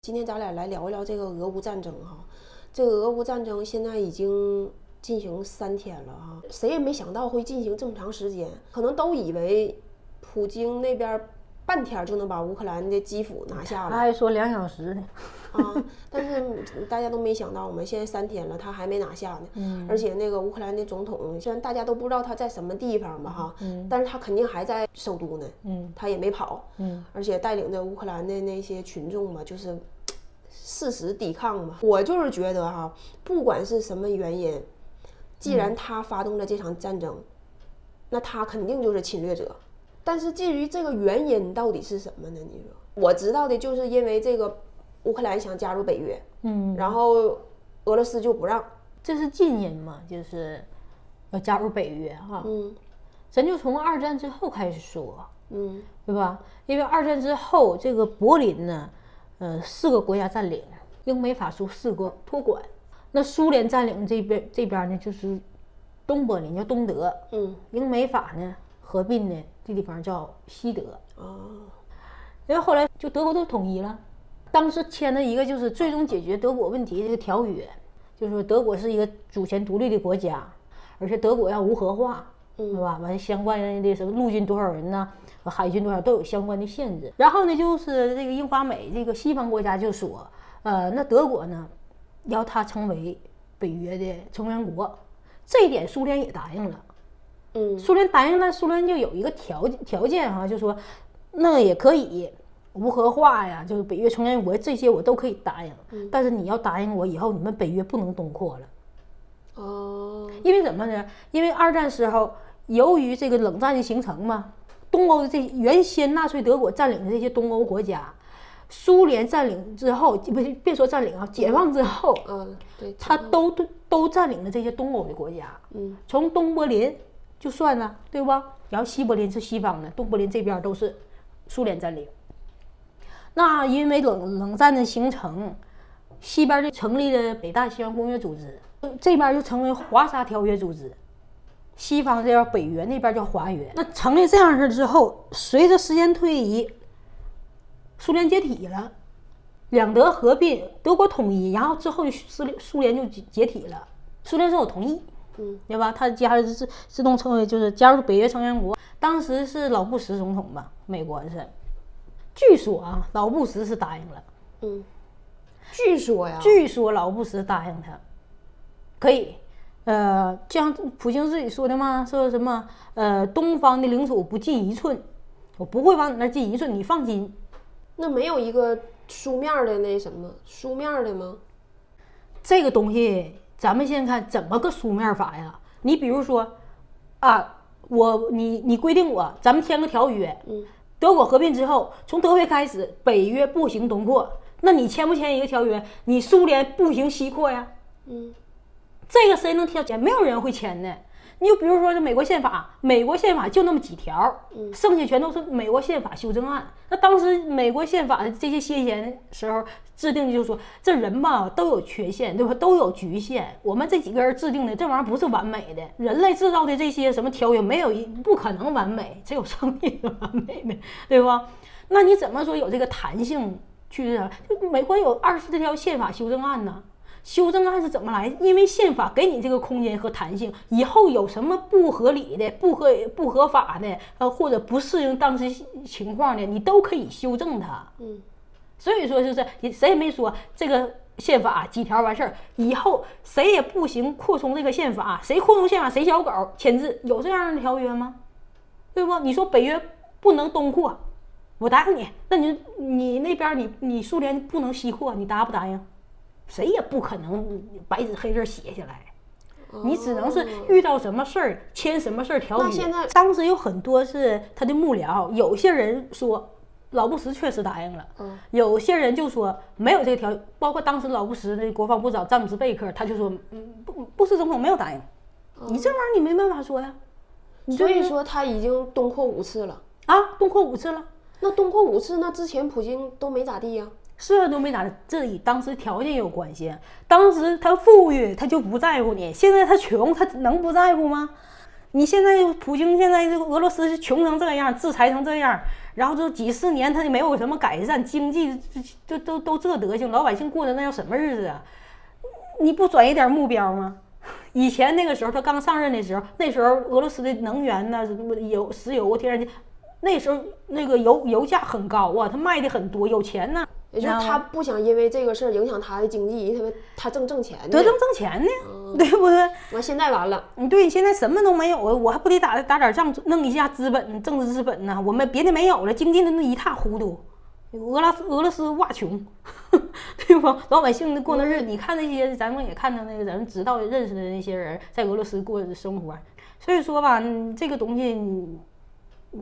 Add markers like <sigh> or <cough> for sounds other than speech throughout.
今天咱俩来聊一聊这个俄乌战争哈。这个俄乌战争现在已经进行三天了哈，谁也没想到会进行这么长时间，可能都以为普京那边半天就能把乌克兰的基辅拿下了。他还说两小时呢。啊！<laughs> 但是大家都没想到，我们现在三天了，他还没拿下呢。嗯。而且那个乌克兰的总统，虽然大家都不知道他在什么地方吧，哈，嗯，但是他肯定还在首都呢。嗯。他也没跑。嗯。而且带领着乌克兰的那些群众嘛，就是誓死抵抗嘛。我就是觉得哈，不管是什么原因，既然他发动了这场战争，那他肯定就是侵略者。但是至于这个原因到底是什么呢？你说，我知道的就是因为这个。乌克兰想加入北约，嗯，然后俄罗斯就不让，这是近因嘛，就是要加入北约哈，嗯，咱就从二战之后开始说，嗯，对吧？因为二战之后，这个柏林呢，呃，四个国家占领，英美法苏四个托管，那苏联占领这边这边呢，就是东柏林叫东德，嗯，英美法呢合并呢这地方叫西德，哦，因为后来就德国都统一了。当时签的一个就是最终解决德国问题这个条约，就是说德国是一个主权独立的国家，而且德国要无核化，是吧？完相关的什么陆军多少人呢？海军多少都有相关的限制。然后呢，就是这个英法美这个西方国家就说，呃，那德国呢要它成为北约的成员国，这一点苏联也答应了。嗯，苏联答应，了苏联就有一个条条件哈，就说那也可以。无核化呀，就是北约成员国这些我都可以答应，但是你要答应我以后你们北约不能东扩了。哦，因为什么呢？因为二战时候由于这个冷战的形成嘛，东欧的这原先纳粹德国占领的这些东欧国家，苏联占领之后，不是别说占领啊，解放之后，嗯，对，他都都都占领了这些东欧的国家。嗯，从东柏林就算了，对吧？然后西柏林是西方的，东柏林这边都是苏联占领。那因为冷冷战的形成，西边就成立了北大西洋公约组织，这边就成为华沙条约组织，西方这边北约，那边叫华约。那成立这样式之后，随着时间推移，苏联解体了，两德合并，德国统一，然后之后苏苏联就解解体了。苏联说我同意，嗯，对吧？他加入自自动成为就是加入北约成员国。当时是老布什总统吧，美国是。据说啊，老布什是答应了。嗯，据说呀，据说老布什答应他，可以。呃，像普京自己说的嘛，说什么呃，东方的领土不进一寸，我不会往你那进一寸，你放心。那没有一个书面的那什么书面的吗？这个东西，咱们先看怎么个书面法呀？你比如说啊，我你你规定我，咱们签个条约。嗯。德国合并之后，从德黑开始，北约不行东扩，那你签不签一个条约？你苏联不行西扩呀？嗯，这个谁能签？没有人会签的。你就比如说这美国宪法，美国宪法就那么几条，剩下全都是美国宪法修正案。那当时美国宪法的这些先贤时候制定的，就是说这人吧都有缺陷，对吧？都有局限。我们这几个人制定的这玩意儿不是完美的，人类制造的这些什么条约没有一不可能完美，只有上帝是完美的，对吧？那你怎么说有这个弹性去？就美国有二十条宪法修正案呢？修正案是怎么来？因为宪法给你这个空间和弹性，以后有什么不合理的、不合不合法的，呃，或者不适应当时情况的，你都可以修正它。嗯，所以说就是你谁也没说这个宪法几条完事儿，以后谁也不行扩充这个宪法，谁扩充宪法谁小狗签字，有这样的条约吗？对不？你说北约不能东扩，我答应你，那你你那边你你苏联不能西扩，你答不答应？谁也不可能白纸黑字写下来，你只能是遇到什么事儿签什么事儿条约。现在当时有很多是他的幕僚，有些人说老布什确实答应了，有些人就说没有这个条，包括当时老布什的国防部长詹姆斯贝克，他就说嗯布布什总统没有答应，你这玩意儿你没办法说呀。所以说他已经东扩五次了啊，东扩五次了。那东扩五次，那之前普京都没咋地呀。是都没咋，这与当时条件有关系。当时他富裕，他就不在乎你；现在他穷，他能不在乎吗？你现在普京现在这个俄罗斯是穷成这样，制裁成这样，然后这几十年他就没有什么改善，经济这都都这德行，老百姓过的那叫什么日子啊？你不转移点目标吗？以前那个时候他刚上任的时候，那时候俄罗斯的能源呢，什么油、石油、天然气，那时候那个油油价很高啊，他卖的很多，有钱呢。也就是他不想因为这个事儿影响他的经济，因为他挣挣钱呢，得挣挣钱呢，<laughs> 对不对？完现在完了，你，对，现在什么都没有了，我还不得打打点仗，弄一下资本，政治资本呢？我们别的没有了，经济的那一塌糊涂，俄罗斯俄罗斯哇穷，<laughs> 对不？老百姓过那日子，你看那些咱们也看到那个咱们知道认识的那些人在俄罗斯过的生活，所以说吧，这个东西。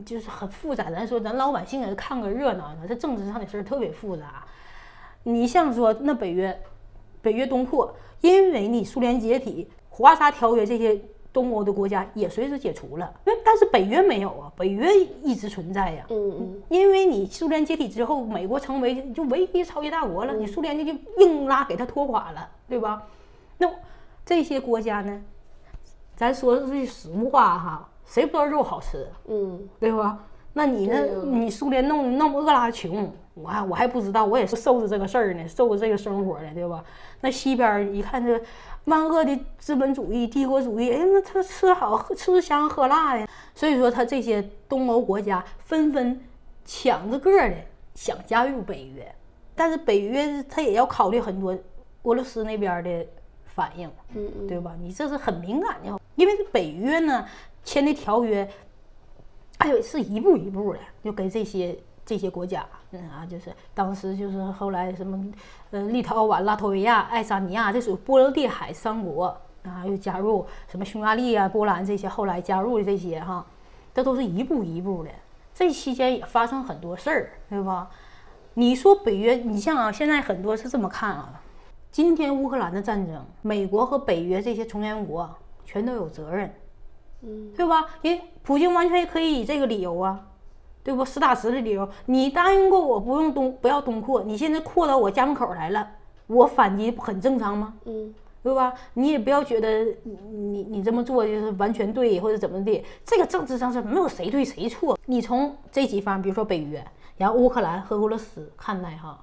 就是很复杂，咱说咱老百姓也是看个热闹的，这政治上的事儿特别复杂。你像说那北约，北约东扩，因为你苏联解体，华沙条约这些东欧的国家也随之解除了，那但是北约没有啊，北约一直存在呀。嗯嗯。因为你苏联解体之后，美国成为就唯一超级大国了，你苏联就就硬拉给他拖垮了，对吧？那这些国家呢，咱说句实话哈。谁不知道肉好吃？嗯，对吧？那你那，你苏联弄那么饿拉穷，我还我还不知道，我也是受着这个事儿呢，受着这个生活的，对吧？那西边一看这万恶的资本主义、帝国主义，哎，那他吃好喝吃香喝辣的，所以说他这些东欧国家纷纷抢着个的想加入北约，但是北约他也要考虑很多俄罗斯那边的反应，嗯嗯，对吧？你这是很敏感的，因为北约呢。签的条约，哎呦，是一步一步的，就跟这些这些国家，嗯啊，就是当时就是后来什么，呃，立陶宛、拉脱维亚、爱沙尼亚，这属于波罗的海三国啊，又加入什么匈牙利啊、波兰这些，后来加入的这些哈，这都是一步一步的。这期间也发生很多事儿，对吧？你说北约，你像啊，现在很多是这么看啊，今天乌克兰的战争，美国和北约这些成员国全都有责任。嗯，对吧？因普京完全可以以这个理由啊，对不？实打实的理由，你答应过我不用东不要东扩，你现在扩到我家门口来了，我反击很正常吗？嗯，对吧？你也不要觉得你你这么做就是完全对或者怎么的，这个政治上是没有谁对谁错。你从这几方，比如说北约，然后乌克兰和俄罗斯看待哈，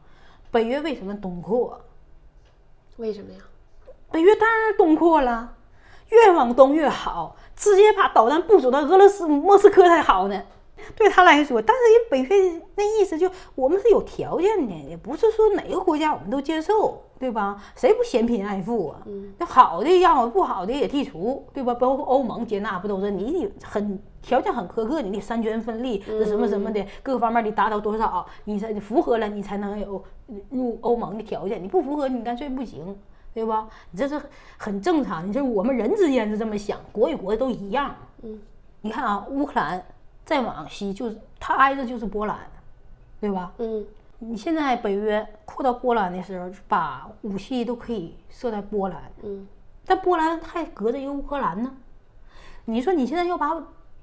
北约为什么东扩？为什么呀？北约当然东扩了，越往东越好。直接把导弹部署到俄罗斯莫斯科才好呢，对他来说。但是人北非那意思就我们是有条件的，也不是说哪个国家我们都接受，对吧？谁不嫌贫爱富啊？那好的要，不好的也剔除，对吧？包括欧盟接纳不都是你很条件很苛刻，你得三权分立，这什么什么的各个方面得达到多少，你才符合了，你才能有入欧盟的条件。你不符合，你干脆不行。对吧？你这是很正常，你这我们人之间是这么想，国与国都一样。嗯，你看啊，乌克兰再往西就是它挨着就是波兰，对吧？嗯，你现在北约扩到波兰的时候，把武器都可以设在波兰。嗯，但波兰还隔着一个乌克兰呢。你说你现在要把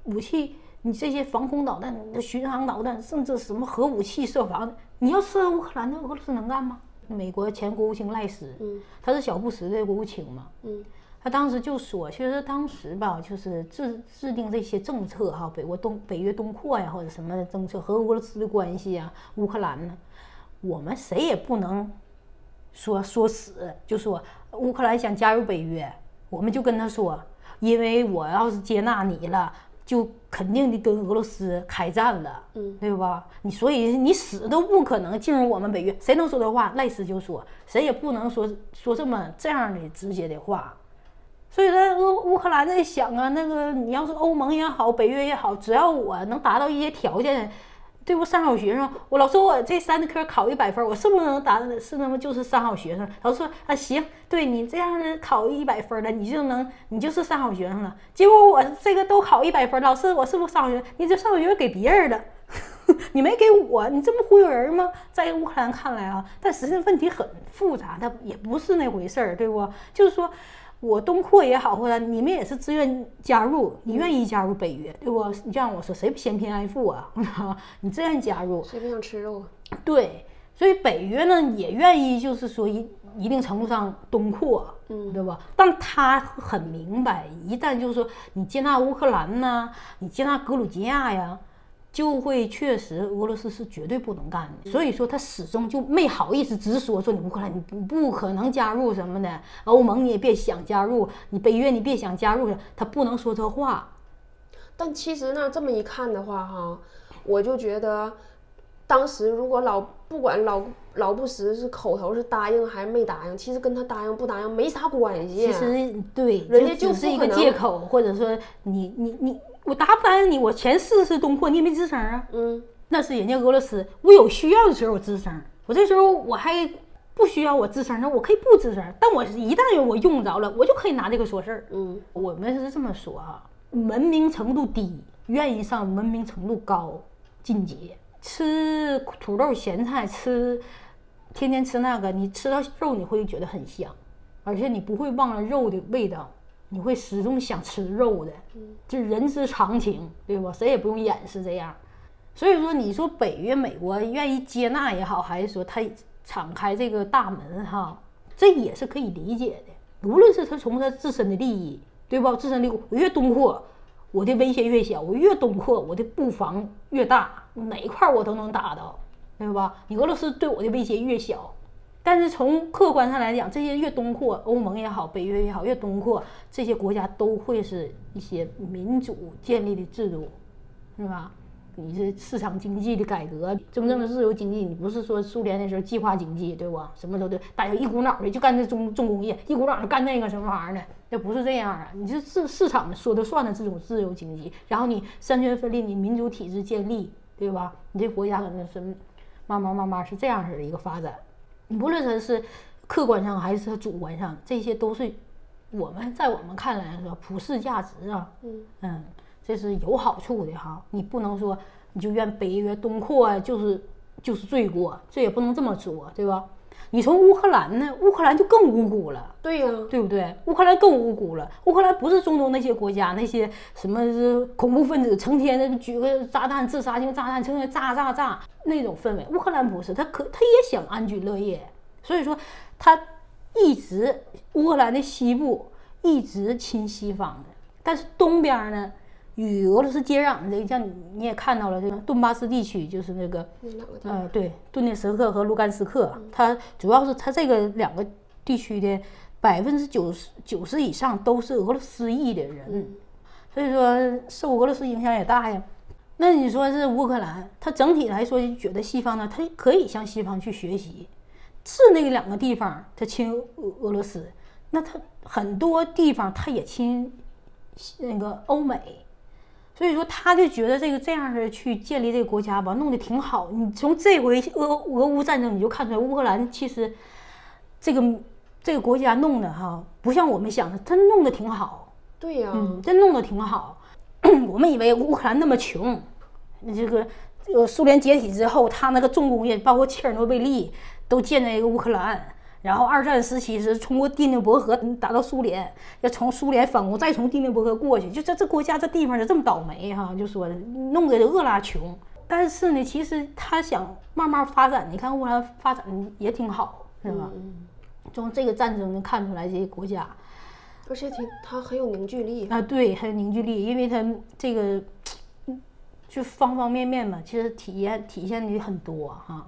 武器，你这些防空导弹、巡航导弹，甚至什么核武器设防，你要设乌克兰，那俄罗斯能干吗？美国前国务卿赖斯，嗯，他是小布什的国务卿嘛，嗯，他当时就说，其实当时吧，就是制制定这些政策哈，北国东北约东扩呀，或者什么政策和俄罗斯的关系啊，乌克兰呢，我们谁也不能说说死，就说乌克兰想加入北约，我们就跟他说，因为我要是接纳你了。就肯定得跟俄罗斯开战了，嗯，对吧？你所以你死都不可能进入我们北约，谁能说这话？赖斯就说，谁也不能说说这么这样的直接的话。所以说，乌乌克兰在想啊，那个你要是欧盟也好，北约也好，只要我能达到一些条件。对不，三好学生，我老说我这三科考一百分，我是不是能达？是那么就是三好学生？老师说啊，行，对你这样的考一百分的，你就能，你就是三好学生了。结果我这个都考一百分，老师，我是不是三好学生？你这三好学生给别人的，<laughs> 你没给我，你这不忽悠人吗？在乌克兰看来啊，但实际上问题很复杂，它也不是那回事儿，对不？就是说。我东扩也好，或者你们也是自愿加入，你愿意加入北约，对不？你这样我说，谁不嫌贫爱富啊？<laughs> 你自愿加入，谁不想吃肉？对，所以北约呢也愿意，就是说一一定程度上东扩，嗯，对吧？但他很明白，一旦就是说你接纳乌克兰呢，你接纳格鲁吉亚呀。就会确实，俄罗斯是绝对不能干的，所以说他始终就没好意思直说说你乌克兰你不不可能加入什么的，欧盟你也别想加入，你北约你别想加入，他不能说这话。但其实呢，这么一看的话哈，我就觉得，当时如果老不管老老布什是口头是答应还是没答应，其实跟他答应不答应没啥关系。其实对，人家就是一个借口，或者说你你你。我答不答应你？我前四次东扩，你也没吱声啊。嗯，那是人家俄罗斯，我有需要的时候我吱声，我这时候我还不需要我吱声，那我可以不吱声。但我一旦有我用着了，我就可以拿这个说事儿。嗯，我们是这么说啊，文明程度低，愿意上文明程度高进阶，吃土豆咸菜，吃天天吃那个，你吃到肉你会觉得很香，而且你不会忘了肉的味道。你会始终想吃肉的，这人之常情，对吧？谁也不用掩饰这样。所以说，你说北约、美国愿意接纳也好，还是说他敞开这个大门哈，这也是可以理解的。无论是他从他自身的利益，对吧？自身利益越东扩，我的威胁越小；我越东扩，我的布防越大，哪一块我都能打到，对吧？你俄罗斯对我的威胁越小。但是从客观上来讲，这些越东扩，欧盟也好，北约也好，越东扩，这些国家都会是一些民主建立的制度，是吧？你是市场经济的改革，真正的自由经济，你不是说苏联那时候计划经济，对不？什么都对，大家一股脑的就干这重重工业，一股脑的干那个什么玩意儿的，那不是这样啊！你是市市场说的算的这种自由经济，然后你三权分立，你民主体制建立，对吧？你这国家可能是慢慢慢慢是这样式的一个发展。无论他是客观上还是主观上，这些都是我们在我们看来说普世价值啊，嗯，这是有好处的哈。你不能说你就怨北约东扩啊，就是就是罪过，这也不能这么说，对吧？你从乌克兰呢，乌克兰就更无辜了，对呀，对不对？乌克兰更无辜了，乌克兰不是中东那些国家那些什么恐怖分子成天的举个炸弹自杀性炸弹，成天炸炸炸那种氛围，乌克兰不是，他可他也想安居乐业，所以说他一直乌克兰的西部一直亲西方的，但是东边呢？与俄罗斯接壤的，像你也看到了，这个顿巴斯地区就是那个，呃，对，顿涅茨克和卢甘斯克，它主要是它这个两个地区的百分之九十九十以上都是俄罗斯裔的人，所以说受俄罗斯影响也大呀。那你说是乌克兰，它整体来说就觉得西方呢，它可以向西方去学习，是那两个地方它亲俄俄罗斯，那它很多地方它也亲那个欧美。所以说，他就觉得这个这样的去建立这个国家吧，弄得挺好。你从这回俄俄乌战争，你就看出来乌克兰其实这个这个国家弄的哈，不像我们想的，真弄得挺好。对呀，嗯，真弄得挺好。<clears throat> 我们以为乌克兰那么穷，这个这个苏联解体之后，他那个重工业，包括切尔诺贝利，都建在一个乌克兰。然后二战时期是通过第聂伯河打到苏联，要从苏联反攻，再从第聂伯河过去，就这这国家这地方就这么倒霉哈，就说弄得饿拉穷。但是呢，其实他想慢慢发展，你看乌克兰发展也挺好，是吧？从这个战争能看出来这些国家，而且挺他很有凝聚力啊，对，很有凝聚力，因为他这个就方方面面嘛，其实体验体现的很多哈。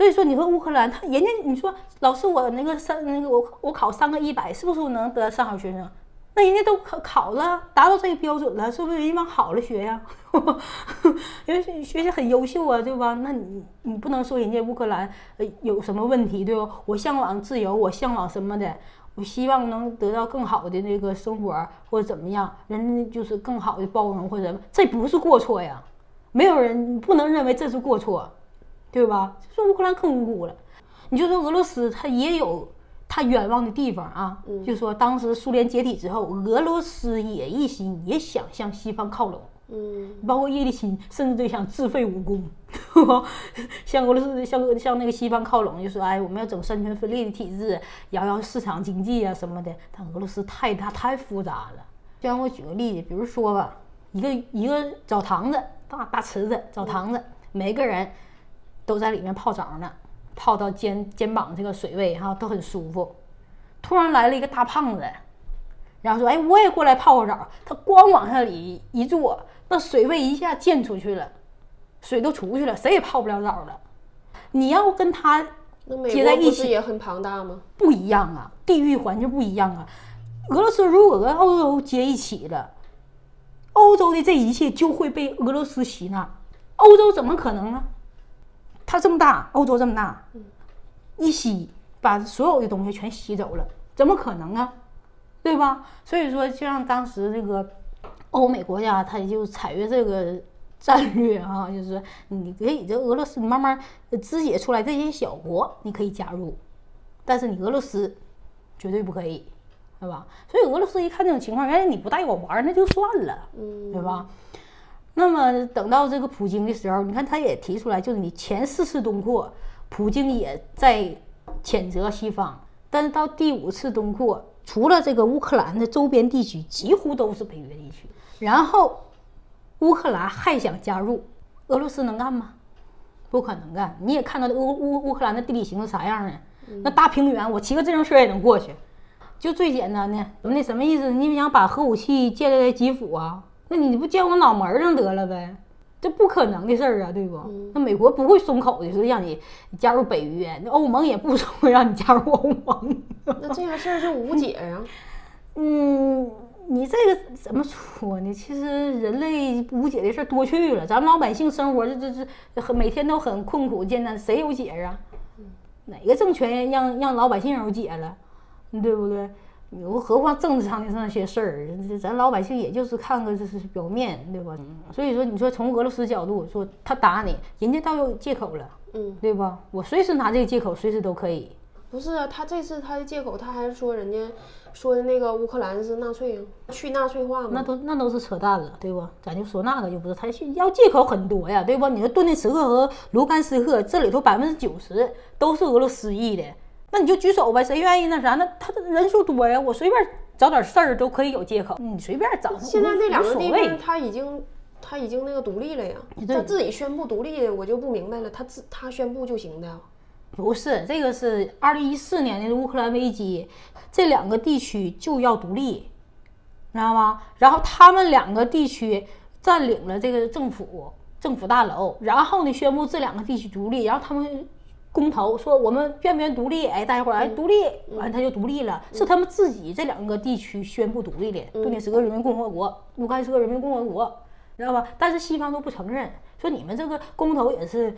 所以说，你说乌克兰，他人家你说老师，我那个三那个我我考三个一百，是不是我能得上好学生？那人家都考考了，达到这个标准了，是不是人家往好了学呀？<laughs> 因为学习很优秀啊，对吧？那你你不能说人家乌克兰呃有什么问题，对吧？我向往自由，我向往什么的？我希望能得到更好的那个生活或者怎么样？人家就是更好的包容或者什么？这不是过错呀，没有人不能认为这是过错。对吧？就说乌克兰更无辜了。你就说俄罗斯，他也有他冤枉的地方啊。就说当时苏联解体之后，俄罗斯也一心也想向西方靠拢。嗯，包括叶利钦甚至都想自废武功，<laughs> 向俄罗斯、向向那个西方靠拢，就说哎，我们要整三权分立的体制，摇摇市场经济啊什么的。但俄罗斯太大太复杂了。就让我举个例子，比如说吧，一个一个澡堂子，大大池子澡堂子，每个人。都在里面泡澡呢，泡到肩肩膀这个水位哈都很舒服。突然来了一个大胖子，然后说：“哎，我也过来泡个澡。”他光往那里一坐，那水位一下溅出去了，水都出去了，谁也泡不了澡了。你要跟他接在一起也很庞大吗？不一样啊，地域环境不一样啊。俄罗斯如果跟欧洲接一起了，欧洲的这一切就会被俄罗斯吸纳。欧洲怎么可能呢？它这么大，欧洲这么大，一吸把所有的东西全吸走了，怎么可能啊？对吧？所以说，就像当时这个欧美国家，他就采用这个战略啊，<laughs> 就是你可以这俄罗斯，你慢慢肢解出来这些小国，你可以加入，但是你俄罗斯绝对不可以。对吧？所以俄罗斯一看这种情况，原来你不带我玩，那就算了，对吧？那么等到这个普京的时候，你看他也提出来，就是你前四次东扩，普京也在谴责西方，但是到第五次东扩，除了这个乌克兰的周边地区，几乎都是北约地区。然后乌克兰还想加入，俄罗斯能干吗？不可能干。你也看到乌乌乌克兰的地理形势啥样呢？那大平原，我骑个自行车也能过去。就最简单的，那什么意思？你想把核武器建立在基辅啊？那你不见我脑门上得了呗？这不可能的事儿啊，对不？那美国不会松口的，说让你加入北约，那欧盟也不会 <laughs> 让你加入欧盟。那这个事儿就无解呀。<laughs> 嗯，你这个怎么说呢？其实人类无解的事儿多去了，咱们老百姓生活这这这很每天都很困苦艰难，谁有解啊？哪个政权让让老百姓有解了？对不对？又何况政治上的那些事儿，咱老百姓也就是看个这是表面对吧？所以说，你说从俄罗斯角度说，他打你，人家倒有借口了，嗯，对吧？我随时拿这个借口，随时都可以。不是啊，他这次他的借口，他还是说人家说的那个乌克兰是纳粹，去纳粹化嘛？那都那都是扯淡了，对不？咱就说那个就不是，他要借口很多呀，对不？你说顿涅茨克和卢甘斯克这里头百分之九十都是俄罗斯裔的。那你就举手呗，谁愿意那啥？那他的人数多呀，我随便找点事儿都可以有借口。你随便找。现在这两个地方他已经他已经那个独立了呀，他自己宣布独立，我就不明白了，他自他宣布就行的？不是，这个是二零一四年的乌克兰危机，这两个地区就要独立，知道吗？然后他们两个地区占领了这个政府政府大楼，然后呢宣布这两个地区独立，然后他们。公投说我们愿不愿独立？哎，大家伙儿哎，独立完他就独立了，是他们自己这两个地区宣布独立的，顿涅茨克人民共和国、卢甘斯克人民共和国，知道吧？但是西方都不承认，说你们这个公投也是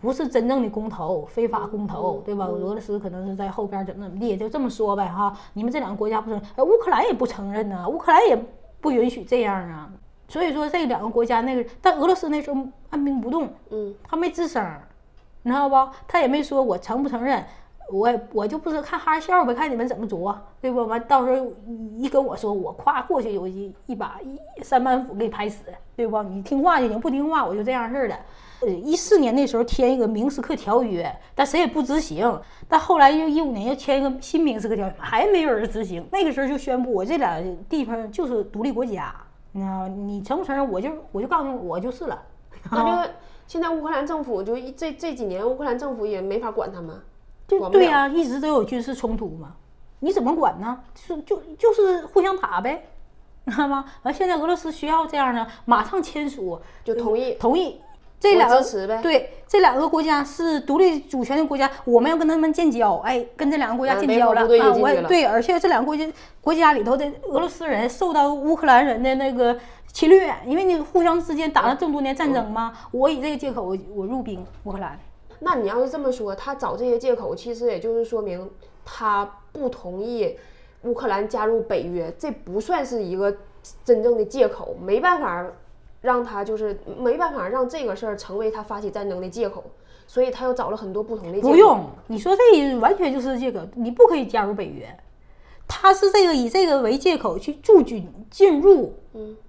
不是真正的公投，非法公投，对吧？俄罗斯可能是在后边怎么怎么地，就这么说呗哈。你们这两个国家不承认，乌克兰也不承认呢，乌克兰也不允许这样啊。所以说这两个国家那个，但俄罗斯那时候按兵不动，嗯，他没吱声。你知道不？他也没说我承不承认，我我就不知道看哈笑呗，看你们怎么做，对不？完到时候一跟我说，我夸过去有一一把一三板斧给你拍死，对不？你听话就行，不听话我就这样式的。呃，一四年那时候签一个明斯克条约，但谁也不执行。但后来又一五年又签一个新明斯克条约，还没有人执行。那个时候就宣布我这俩地方就是独立国家，你知道你承不承认？我就我就告诉你，我就是了。<laughs> 那就。现在乌克兰政府就这这几年，乌克兰政府也没法管他们，就对呀，一直都有军事冲突嘛，你怎么管呢？就就就是互相打呗，知道吗？完，现在俄罗斯需要这样的，马上签署就同意同意这两个支持呗。对，这两个国家是独立主权的国家，我们要跟他们建交，哎，跟这两个国家建交了啊，我对，而且这两个国家国家里头的俄罗斯人受到乌克兰人的那个。侵略，因为你互相之间打了这么多年战争嘛，我以这个借口我我入兵乌克兰。那你要是这么说，他找这些借口，其实也就是说明他不同意乌克兰加入北约，这不算是一个真正的借口，没办法让他就是没办法让这个事儿成为他发起战争的借口，所以他又找了很多不同的借口。不用你说这完全就是借口，你不可以加入北约。他是这个以这个为借口去驻军进入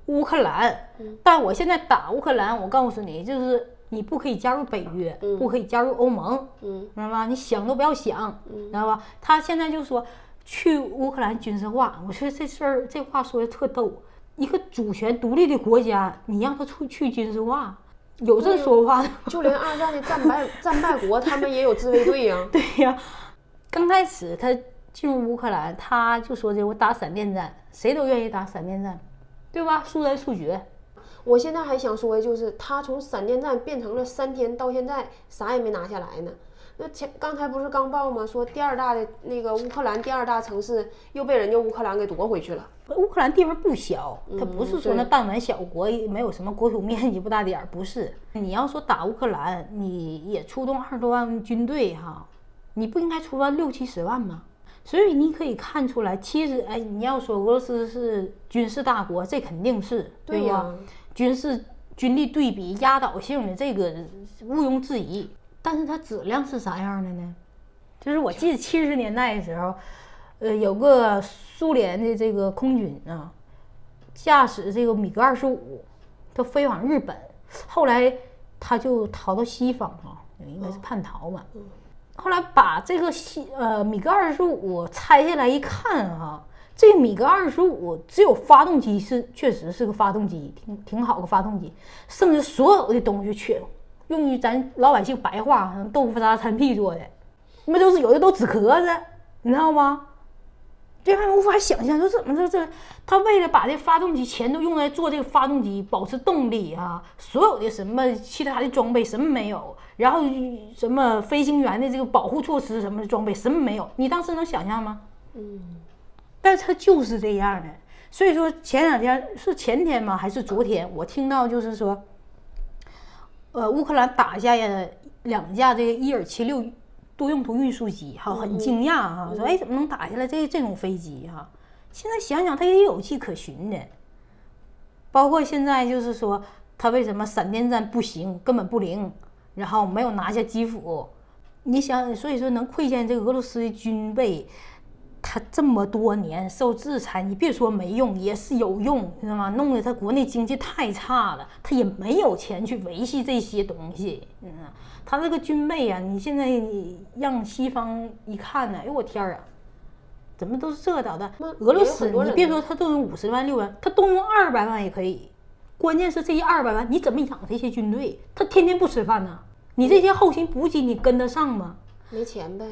乌克兰，但我现在打乌克兰，我告诉你，就是你不可以加入北约，不可以加入欧盟，知道吧？你想都不要想，知道吧？他现在就说去乌克兰军事化，我说这事儿这话说的特逗。一个主权独立的国家，你让他出去军事化，有这说话的。就连二战的战败战败国，他们也有自卫队呀。<laughs> 对呀，刚开始他进入乌克兰，他就说这我打闪电战，谁都愿意打闪电战，对吧？速战速决。我现在还想说的就是，他从闪电战变成了三天，到现在啥也没拿下来呢。那前刚才不是刚报吗？说第二大的那个乌克兰第二大城市又被人家乌克兰给夺回去了。乌克兰地方不小，它不是说那弹丸小国，没有什么国土面积不大点儿，不是。你要说打乌克兰，你也出动二十多万军队哈，你不应该出动六七十万吗？所以你可以看出来，其实哎，你要说俄罗斯是军事大国，这肯定是对呀。军事军力对比压倒性的这个毋庸置疑，但是它质量是啥样的呢？就是我记得七十年代的时候，呃，有个苏联的这个空军啊，驾驶这个米格二十五，他飞往日本，后来他就逃到西方啊，应该是叛逃嘛。后来把这个西呃米格二十五拆下来一看啊。这米格二十五只有发动机是确实是个发动机，挺挺好个发动机，剩下所有的东西全用于咱老百姓白话，豆腐渣掺屁做的，那都是有的都纸壳子，你知道吗？这还无法想象，说怎么这这他为了把这发动机钱都用来做这个发动机，保持动力啊，所有的什么其他的装备什么没有，然后什么飞行员的这个保护措施什么的装备什么没有，你当时能想象吗？嗯。但是他就是这样的，所以说前两天是前天吗？还是昨天？我听到就是说，呃，乌克兰打下呀两架这个伊尔七六多用途运输机，哈，很惊讶哈，说哎，怎么能打下来这这种飞机哈？现在想想，它也有迹可循的。包括现在就是说，它为什么闪电战不行，根本不灵，然后没有拿下基辅？你想，所以说能窥见这个俄罗斯的军备。他这么多年受制裁，你别说没用，也是有用，知道吗？弄得他国内经济太差了，他也没有钱去维系这些东西。嗯，他这个军备啊，你现在让西方一看呢，哎呦我天啊，怎么都是这导弹？俄罗斯，你别说他动用五十万六万，他动用二百万也可以。关键是这一二百万，你怎么养这些军队？他天天不吃饭呢？你这些后勤补给你跟得上吗？没钱呗。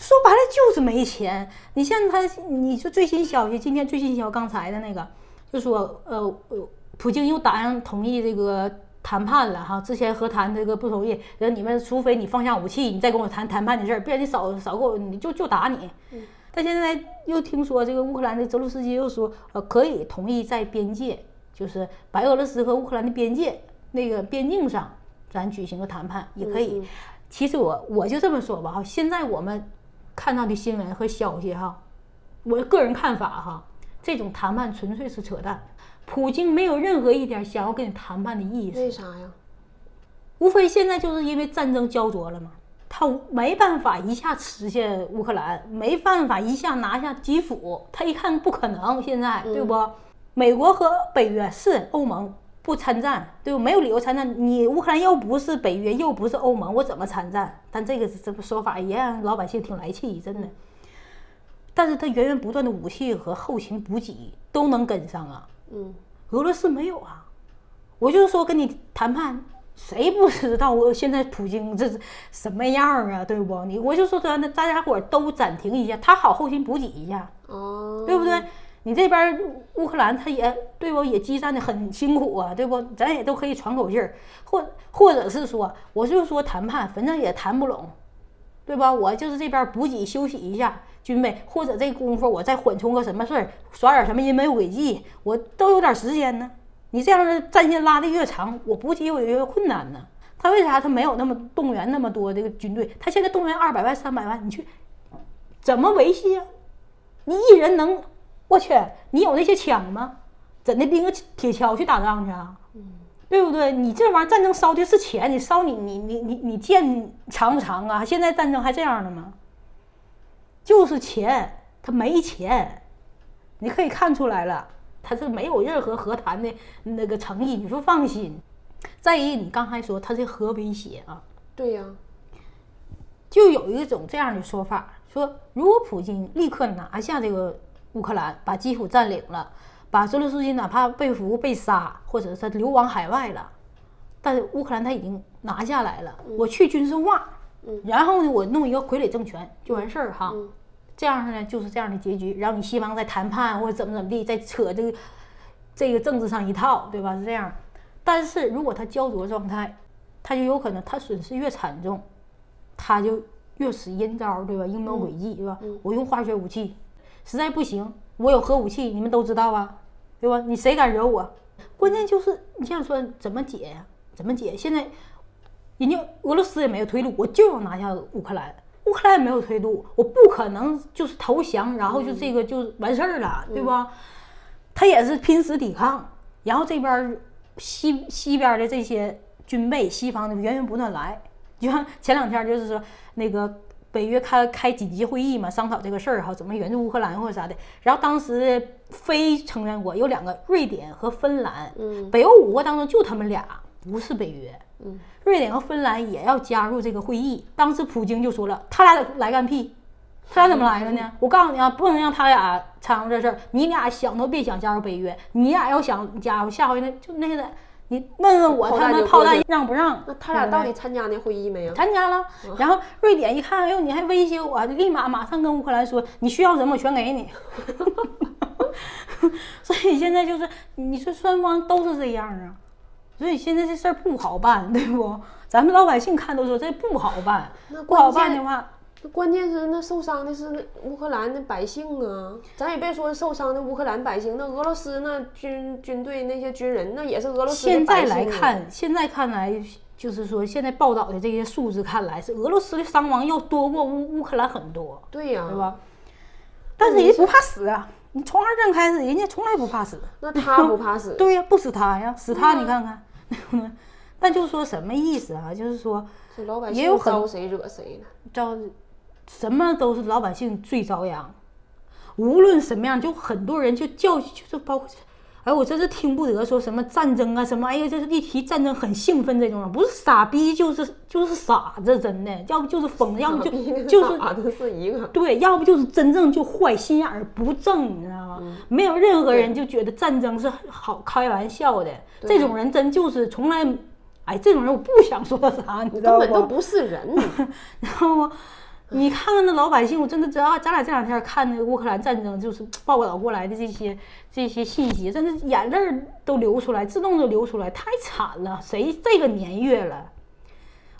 说白了就是没钱。你像他，你说最新消息，今天最新消息刚才的那个，就说呃呃，普京又答应同意这个谈判了哈。之前和谈这个不同意，然后你们除非你放下武器，你再跟我谈谈判的事儿，不然你少少给我，你就就打你。但现在又听说这个乌克兰的泽鲁斯基又说，呃，可以同意在边界，就是白俄罗斯和乌克兰的边界那个边境上，咱举行个谈判也可以。其实我我就这么说吧哈，现在我们。看到的新闻和消息哈，我个人看法哈，这种谈判纯粹是扯淡。普京没有任何一点想要跟你谈判的意思。为啥呀？无非现在就是因为战争焦灼了嘛，他没办法一下吃下乌克兰，没办法一下拿下基辅。他一看不可能，现在对不？美国和北约是欧盟。不参战，对不？没有理由参战。你乌克兰又不是北约，又不是欧盟，我怎么参战？但这个这个说法也让老百姓挺来气，真的。但是他源源不断的武器和后勤补给都能跟上啊。嗯，俄罗斯没有啊。我就是说跟你谈判，谁不知道我现在普京这是什么样啊？对不？你我就说咱大家伙都暂停一下，他好后勤补给一下，哦，对不对？你这边乌克兰他也对不，也激战的很辛苦啊，对不？咱也都可以喘口气儿，或或者是说，我就说谈判，反正也谈不拢，对吧？我就是这边补给休息一下军备，或者这功夫我再缓冲个什么事儿，耍点什么阴谋诡计，我都有点时间呢。你这样的战线拉的越长，我补给我越困难呢。他为啥他没有那么动员那么多这个军队？他现在动员二百万、三百万，你去怎么维系啊？你一人能？我去，你有那些枪吗？怎的拎个铁锹去打仗去啊？对不对？你这玩意儿战争烧的是钱，你烧你你你你你剑长不长啊？现在战争还这样的吗？就是钱，他没钱，你可以看出来了，他是没有任何和谈的那个诚意。你说放心。再一，你刚才说他是核威胁啊？对呀，就有一种这样的说法，说如果普京立刻拿下这个。乌克兰把基辅占领了，把泽连斯基哪怕被俘被杀，或者是流亡海外了，但是乌克兰他已经拿下来了，我去军事化，然后呢，我弄一个傀儡政权就完事儿哈。这样呢，就是这样的结局。然后你西方在谈判或者怎么怎么地，再扯这个这个政治上一套，对吧？是这样。但是如果他焦灼状态，他就有可能他损失越惨重，他就越使阴招，对吧？阴谋诡计，对吧？我用化学武器，实在不行，我有核武器，你们都知道啊？对吧？你谁敢惹我？关键就是你想说怎么解呀？怎么解？现在人家俄罗斯也没有退路，我就要拿下乌克兰。乌克兰也没有退路，我不可能就是投降，然后就这个就完事儿了，对吧？他也是拼死抵抗，然后这边西西边的这些军备，西方的源源不断来。就像前两天就是说那个北约开开紧急会议嘛，商讨这个事儿哈，怎么援助乌克兰或者啥的。然后当时非成员国有两个，瑞典和芬兰。嗯，北欧五国当中就他们俩不是北约。嗯。瑞典和芬兰也要加入这个会议。当时普京就说了：“他俩来干屁？他俩怎么来的呢？我告诉你啊，不能让他俩掺和这事儿。你俩想都别想加入北约。你俩要想加入，下回那就那个，你问问我他们炮弹让不让？那他俩到底参加那会议没有？参加了。然后瑞典一看，哎呦，你还威胁我，立马马上跟乌克兰说，你需要什么我全给你。<laughs> <laughs> 所以现在就是，你说双方都是这样啊。”所以现在这事儿不好办，对不？咱们老百姓看都说这不好办。那不好办的话，关键是那受伤的是那乌克兰的百姓啊！咱也别说受伤的乌克兰百姓，那俄罗斯那军军队那些军人，那也是俄罗斯现在来看，现在看来就是说，现在报道的这些数字看来是俄罗斯的伤亡要多过乌乌克兰很多。对呀，对吧？但是人不怕死啊！你从二战开始，人家从来不怕死。那他不怕死？<laughs> 对呀，不死他呀，死他你看看。<laughs> 但就说什么意思啊？就是说，也有很招谁惹谁了？招什么都是老百姓最遭殃。无论什么样，就很多人就叫，就是包括，哎，我真是听不得说什么战争啊，什么，哎呀，这是一提战争很兴奋这种人，不是傻逼就是就是傻子，真的，要不就是疯，要不就就是傻子是一个，对，要不就是真正就坏心眼儿不正，你知道吗？没有任何人就觉得战争是好开玩笑的。这种人真就是从来，哎，这种人我不想说啥，你知道吗？根本都不是人，你知道吗？你看看那老百姓，我真的知道，咱俩这两天看那个乌克兰战争，就是报道过来的这些这些信息，真的眼泪都流出来，自动就流出来，太惨了！谁这个年月了，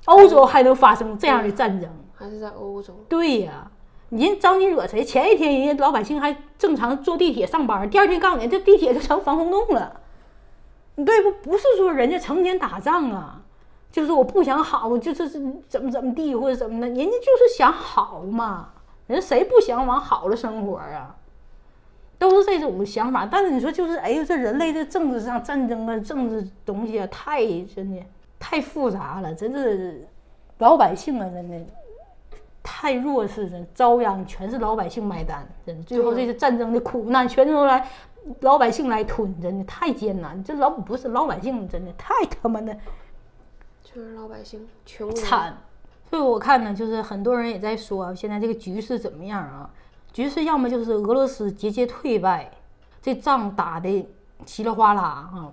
欧洲还能发生这样的战争？还是在欧洲？对呀，人招你惹谁？前一天人家老百姓还正常坐地铁上班，第二天告诉你，这地铁就成防空洞了。对不？不是说人家成天打仗啊，就是我不想好，就是怎么怎么地或者怎么的，人家就是想好嘛。人谁不想往好了生活啊？都是这种想法。但是你说就是，哎呦，这人类这政治上战争啊，政治东西啊，太真的太复杂了，真是老百姓啊，真的太弱势，真遭殃，全是老百姓买单。真最后这些战争的苦难，全都来。老百姓来吞，真的太艰难。这老不是老百姓，真的太他妈的，全是老百姓穷惨。所以我看呢，就是很多人也在说，现在这个局势怎么样啊？局势要么就是俄罗斯节节退败，这仗打的稀里哗啦啊，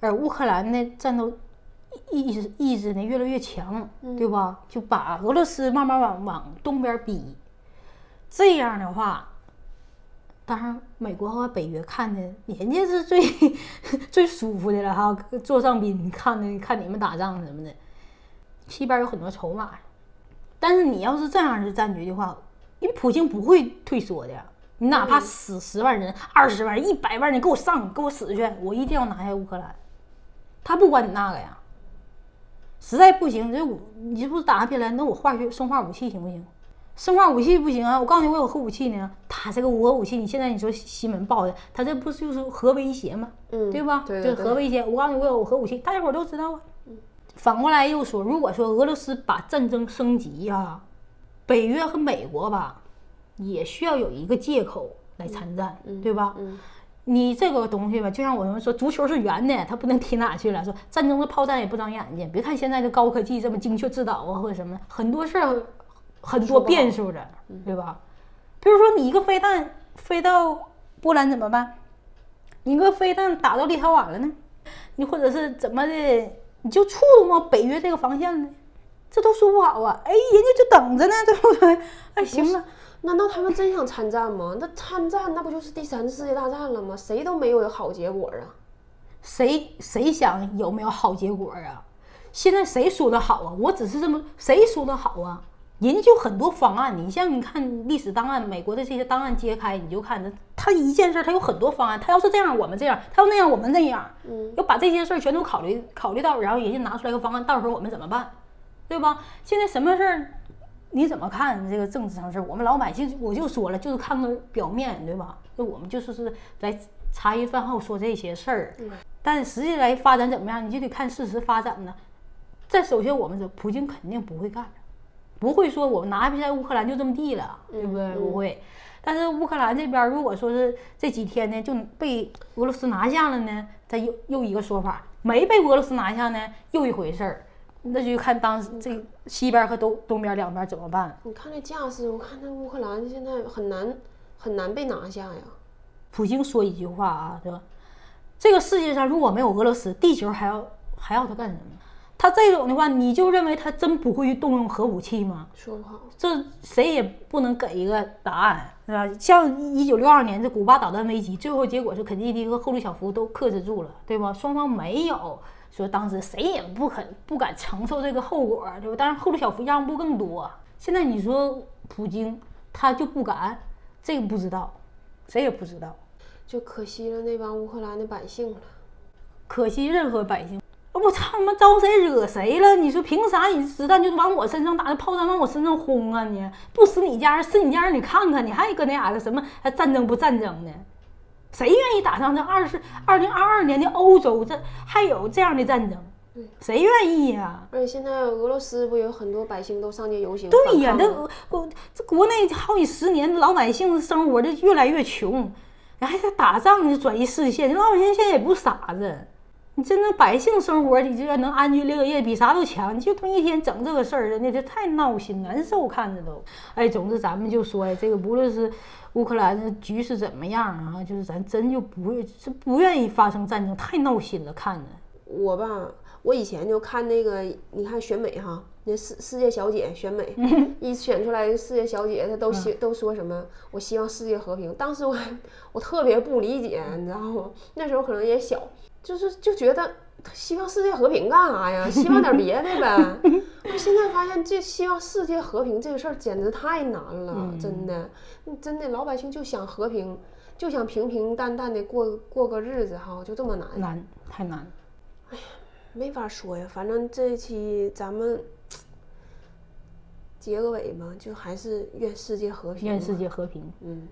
而乌克兰呢战斗意志意志呢越来越强，对吧？就把俄罗斯慢慢往往东边逼。这样的话。当然，美国和北约看的，人家是最 <laughs> 最舒服的了哈，座上宾看的，看你们打仗什么的。西边有很多筹码，但是你要是这样的战局的话，因为普京不会退缩的，你哪怕死十万人、二十万人、一百万人，给我上，给我死去，我一定要拿下乌克兰。他不管你那个呀，实在不行，这你这不是打下边来，那我化学生化武器行不行？生化武器不行啊！我告诉你，我有核武器呢。他这个核武器，你现在你说西门报的，他这不就是核威胁吗？嗯，对吧？对，核威胁。我告诉你，我有核武器，大家伙都知道啊。反过来又说，如果说俄罗斯把战争升级啊，北约和美国吧，也需要有一个借口来参战，对吧？嗯，你这个东西吧，就像我们说，足球是圆的，它不能踢哪去了。说战争的炮弹也不长眼睛，别看现在的高科技这么精确制导啊，或者什么，很多事儿。很多变数的，对吧？比如说，你一个飞弹飞到波兰怎么办？你个飞弹打到立陶宛了呢？你或者是怎么的？你就触动到北约这个防线呢？这都说不好啊！哎，人家就等着呢，<laughs> 对不对？哎，行了，难道他们真想参战吗？那参战那不就是第三次世界大战了吗？谁都没有好结果啊！谁谁想有没有好结果啊？现在谁说的好啊？我只是这么谁说的好啊？人家就很多方案，你像你看历史档案，美国的这些档案揭开，你就看他他一件事他有很多方案，他要是这样我们这样，他要那样我们那样，嗯，要把这些事儿全都考虑考虑到，然后人家拿出来个方案，到时候我们怎么办，对吧？现在什么事儿你怎么看这个政治上事儿？我们老百姓我就说了，就是看个表面对吧？那我们就是是来茶余饭后说这些事儿，但实际来发展怎么样，你就得看事实发展呢。再首先我们说，普京肯定不会干。不会说我们拿下乌克兰就这么地了，对不对？不会。但是乌克兰这边如果说是这几天呢就被俄罗斯拿下了呢，他又又一个说法；没被俄罗斯拿下呢，又一回事儿。那就看当时这西边和东东边两边怎么办。你看那架势，我看那乌克兰现在很难很难被拿下呀。普京说一句话啊，对吧？这个世界上如果没有俄罗斯，地球还要还要他干什么？他这种的话，你就认为他真不会动用核武器吗？说不好，这谁也不能给一个答案，是吧？像一九六二年这古巴导弹危机，最后结果是肯尼迪和赫鲁晓夫都克制住了，对吧？双方没有说当时谁也不肯不敢承受这个后果，对吧？但是赫鲁晓夫让步更多。现在你说普京他就不敢，这个不知道，谁也不知道，就可惜了那帮乌克兰的百姓了，可惜任何百姓。我操他妈招谁惹谁了？你说凭啥你子弹就往我身上打，那炮弹往我身上轰啊？你不死你家人，死你家人，你看看，你还搁那啥子什么还战争不战争的？谁愿意打上这二十二零二二年的欧洲？这还有这样的战争？谁愿意呀？而且现在俄罗斯不有很多百姓都上街游行？对呀，这国这国内好几十年老百姓生活这越来越穷，还在打仗呢，转移视线。老百姓现在也不傻子。你真正百姓生活，你就要能安居乐业，比啥都强。你就他妈一天整这个事儿，人家这太闹心难受，看着都。哎，总之咱们就说呀，这个不论是乌克兰的局势怎么样啊，就是咱真就不是不愿意发生战争，太闹心了，看着。我吧，我以前就看那个，你看选美哈，那世世界小姐选美，<laughs> 一选出来世界小姐，她都希都说什么？我希望世界和平。当时我我特别不理解，你知道吗？那时候可能也小。就是就觉得希望世界和平干啥呀？希望点别的呗。<laughs> 我现在发现这希望世界和平这个事儿简直太难了，真的，真的老百姓就想和平，就想平平淡淡的过过个日子哈，就这么难，难太难。哎呀，没法说呀，反正这一期咱们结个尾吧，就还是愿世界和平。愿世界和平，嗯。